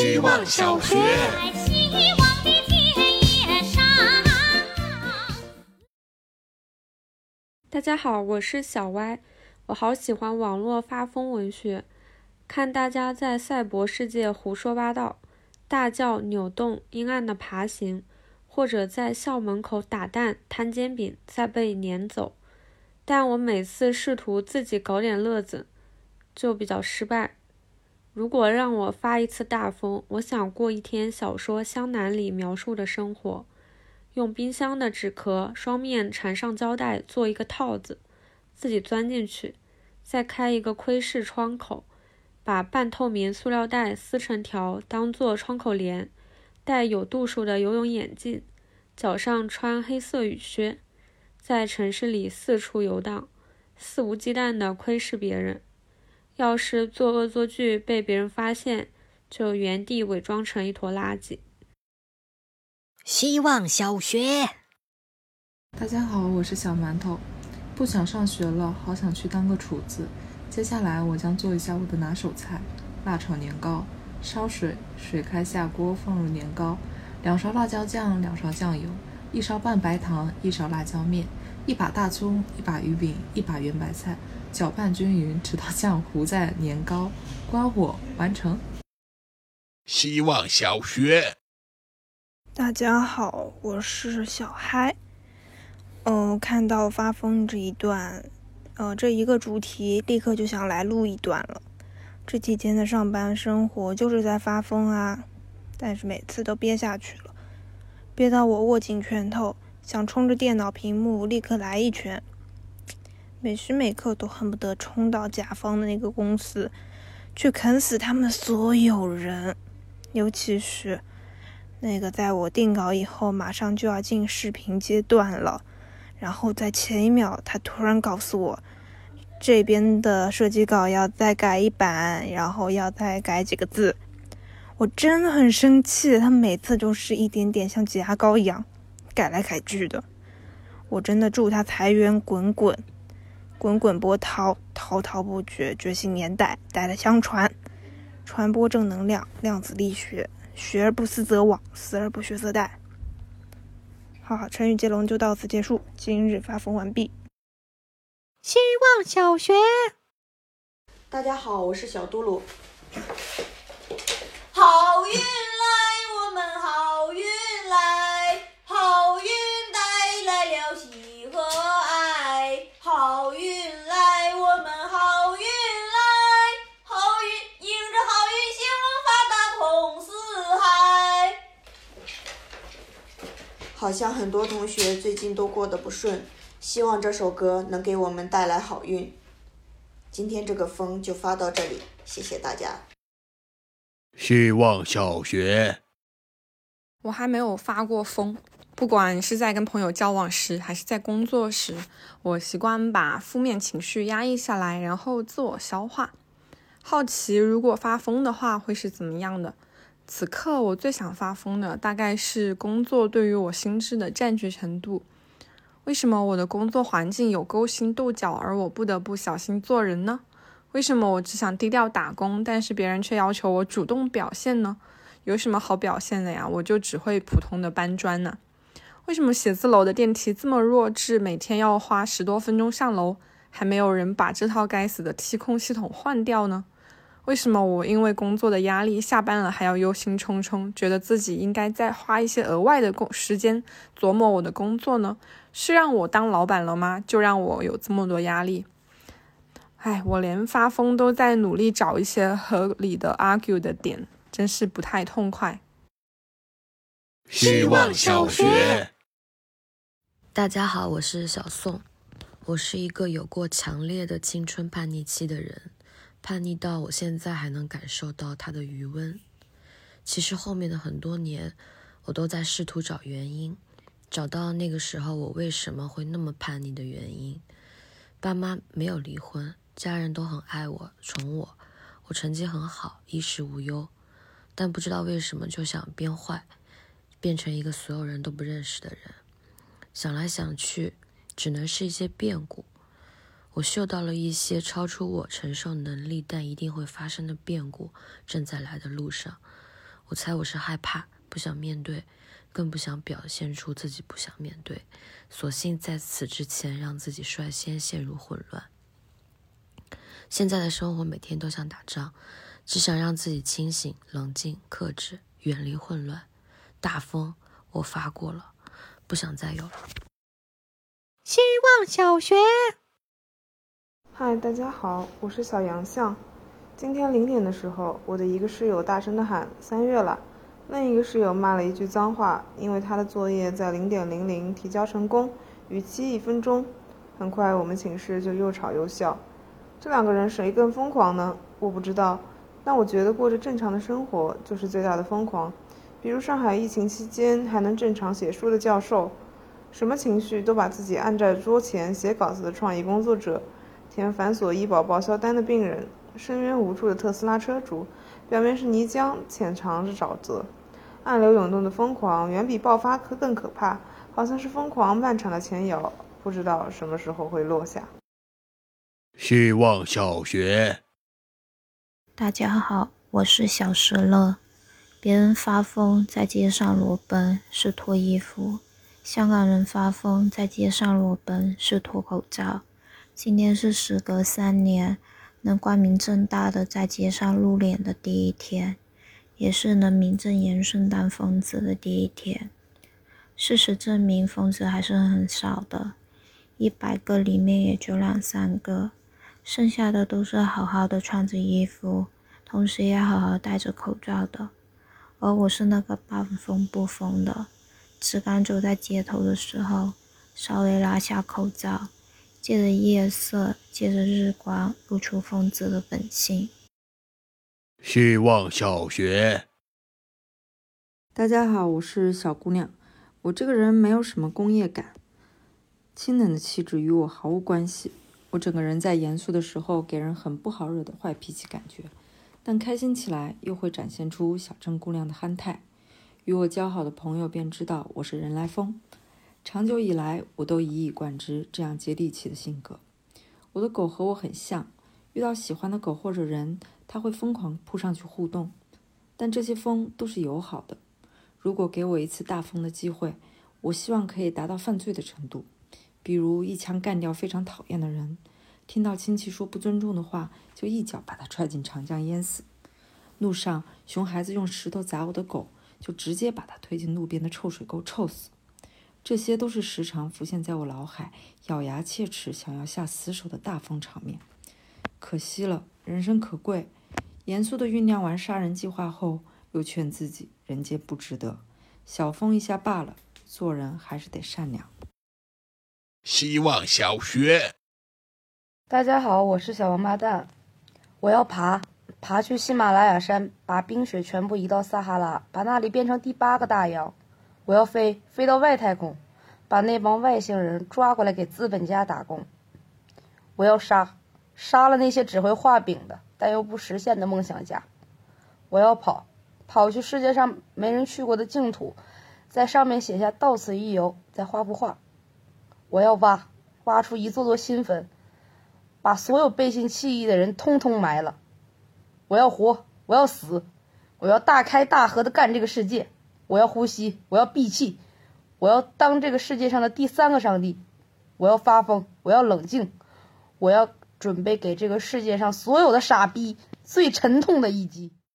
希望小学。希望的田野上。大家好，我是小歪，我好喜欢网络发疯文学，看大家在赛博世界胡说八道，大叫、扭动、阴暗的爬行，或者在校门口打蛋、摊煎饼，再被撵走。但我每次试图自己搞点乐子，就比较失败。如果让我发一次大疯，我想过一天小说《湘南》里描述的生活。用冰箱的纸壳双面缠上胶带做一个套子，自己钻进去，再开一个窥视窗口，把半透明塑料袋撕成条当做窗口帘，戴有度数的游泳眼镜，脚上穿黑色雨靴，在城市里四处游荡，肆无忌惮地窥视别人。要是做恶作剧被别人发现，就原地伪装成一坨垃圾。希望小学。大家好，我是小馒头，不想上学了，好想去当个厨子。接下来我将做一下我的拿手菜——辣炒年糕。烧水，水开下锅，放入年糕，两勺辣椒酱，两勺酱油，一勺半白糖，一勺辣椒面，一把大葱，一把鱼饼，一把圆白菜，搅拌均匀，直到酱糊在年糕，关火，完成。希望小学。大家好，我是小嗨。嗯、看到发疯这一段，呃，这一个主题，立刻就想来录一段了。这几天的上班生活就是在发疯啊，但是每次都憋下去了，憋到我握紧拳头，想冲着电脑屏幕立刻来一拳，每时每刻都恨不得冲到甲方的那个公司，去啃死他们所有人，尤其是。那个在我定稿以后，马上就要进视频阶段了，然后在前一秒，他突然告诉我，这边的设计稿要再改一版，然后要再改几个字。我真的很生气，他每次都是一点点像挤牙膏一样改来改去的。我真的祝他财源滚滚，滚滚波涛，滔滔不绝，觉醒年代，代代相传，传播正能量，量子力学。学而不思则罔，思而不学则殆。好，成语接龙就到此结束。今日发疯完毕。希望小学。大家好，我是小嘟噜。好运好像很多同学最近都过得不顺，希望这首歌能给我们带来好运。今天这个风就发到这里，谢谢大家。希望小学。我还没有发过疯，不管是在跟朋友交往时，还是在工作时，我习惯把负面情绪压抑下来，然后自我消化。好奇如果发疯的话会是怎么样的？此刻我最想发疯的大概是工作对于我心智的占据程度。为什么我的工作环境有勾心斗角，而我不得不小心做人呢？为什么我只想低调打工，但是别人却要求我主动表现呢？有什么好表现的呀？我就只会普通的搬砖呢。为什么写字楼的电梯这么弱智，每天要花十多分钟上楼，还没有人把这套该死的梯控系统换掉呢？为什么我因为工作的压力，下班了还要忧心忡忡，觉得自己应该再花一些额外的工时间琢磨我的工作呢？是让我当老板了吗？就让我有这么多压力？哎，我连发疯都在努力找一些合理的 argue 的点，真是不太痛快。希望小学。大家好，我是小宋，我是一个有过强烈的青春叛逆期的人，叛逆到我现在还能感受到它的余温。其实后面的很多年，我都在试图找原因，找到那个时候我为什么会那么叛逆的原因。爸妈没有离婚，家人都很爱我、宠我，我成绩很好，衣食无忧，但不知道为什么就想变坏，变成一个所有人都不认识的人。想来想去，只能是一些变故。我嗅到了一些超出我承受能力但一定会发生的变故正在来的路上。我猜我是害怕，不想面对，更不想表现出自己不想面对，索性在此之前让自己率先陷入混乱。现在的生活每天都像打仗，只想让自己清醒、冷静、克制，远离混乱。大风，我发过了，不想再有了。希望小学。嗨，大家好，我是小杨向。今天零点的时候，我的一个室友大声的喊“三月了”，另一个室友骂了一句脏话，因为他的作业在零点零零提交成功，逾期一分钟。很快，我们寝室就又吵又笑。这两个人谁更疯狂呢？我不知道，但我觉得过着正常的生活就是最大的疯狂。比如上海疫情期间还能正常写书的教授，什么情绪都把自己按在桌前写稿子的创意工作者，填繁琐医保报销单的病人。深渊无助的特斯拉车主，表面是泥浆，潜藏着沼泽。暗流涌动的疯狂，远比爆发可更可怕。好像是疯狂漫长的前摇，不知道什么时候会落下。希望小学。大家好，我是小石乐。别人发疯在街上裸奔是脱衣服，香港人发疯在街上裸奔是脱口罩。今天是时隔三年。能光明正大的在街上露脸的第一天，也是能名正言顺当疯子的第一天。事实证明，疯子还是很少的，一百个里面也就两三个，剩下的都是好好的穿着衣服，同时也好好戴着口罩的。而我是那个半疯不疯的，只敢走在街头的时候，稍微拉下口罩。借着夜色，借着日光，露出疯子的本性。希望小学。大家好，我是小姑娘。我这个人没有什么工业感，清冷的气质与我毫无关系。我整个人在严肃的时候给人很不好惹的坏脾气感觉，但开心起来又会展现出小镇姑娘的憨态。与我交好的朋友便知道我是人来疯。长久以来，我都一以贯之这样接地气的性格。我的狗和我很像，遇到喜欢的狗或者人，它会疯狂扑上去互动。但这些疯都是友好的。如果给我一次大疯的机会，我希望可以达到犯罪的程度，比如一枪干掉非常讨厌的人，听到亲戚说不尊重的话，就一脚把他踹进长江淹死。路上，熊孩子用石头砸我的狗，就直接把他推进路边的臭水沟臭死。这些都是时常浮现在我脑海，咬牙切齿想要下死手的大风场面。可惜了，人生可贵。严肃的酝酿完杀人计划后，又劝自己人间不值得，小疯一下罢了。做人还是得善良。希望小学。大家好，我是小王八蛋。我要爬，爬去喜马拉雅山，把冰雪全部移到撒哈拉，把那里变成第八个大洋。我要飞，飞到外太空，把那帮外星人抓过来给资本家打工。我要杀，杀了那些只会画饼的但又不实现的梦想家。我要跑，跑去世界上没人去过的净土，在上面写下“到此一游”，再画幅画。我要挖，挖出一座座新坟，把所有背信弃义的人通通埋了。我要活，我要死，我要大开大合的干这个世界。我要呼吸，我要闭气，我要当这个世界上的第三个上帝，我要发疯，我要冷静，我要准备给这个世界上所有的傻逼最沉痛的一击。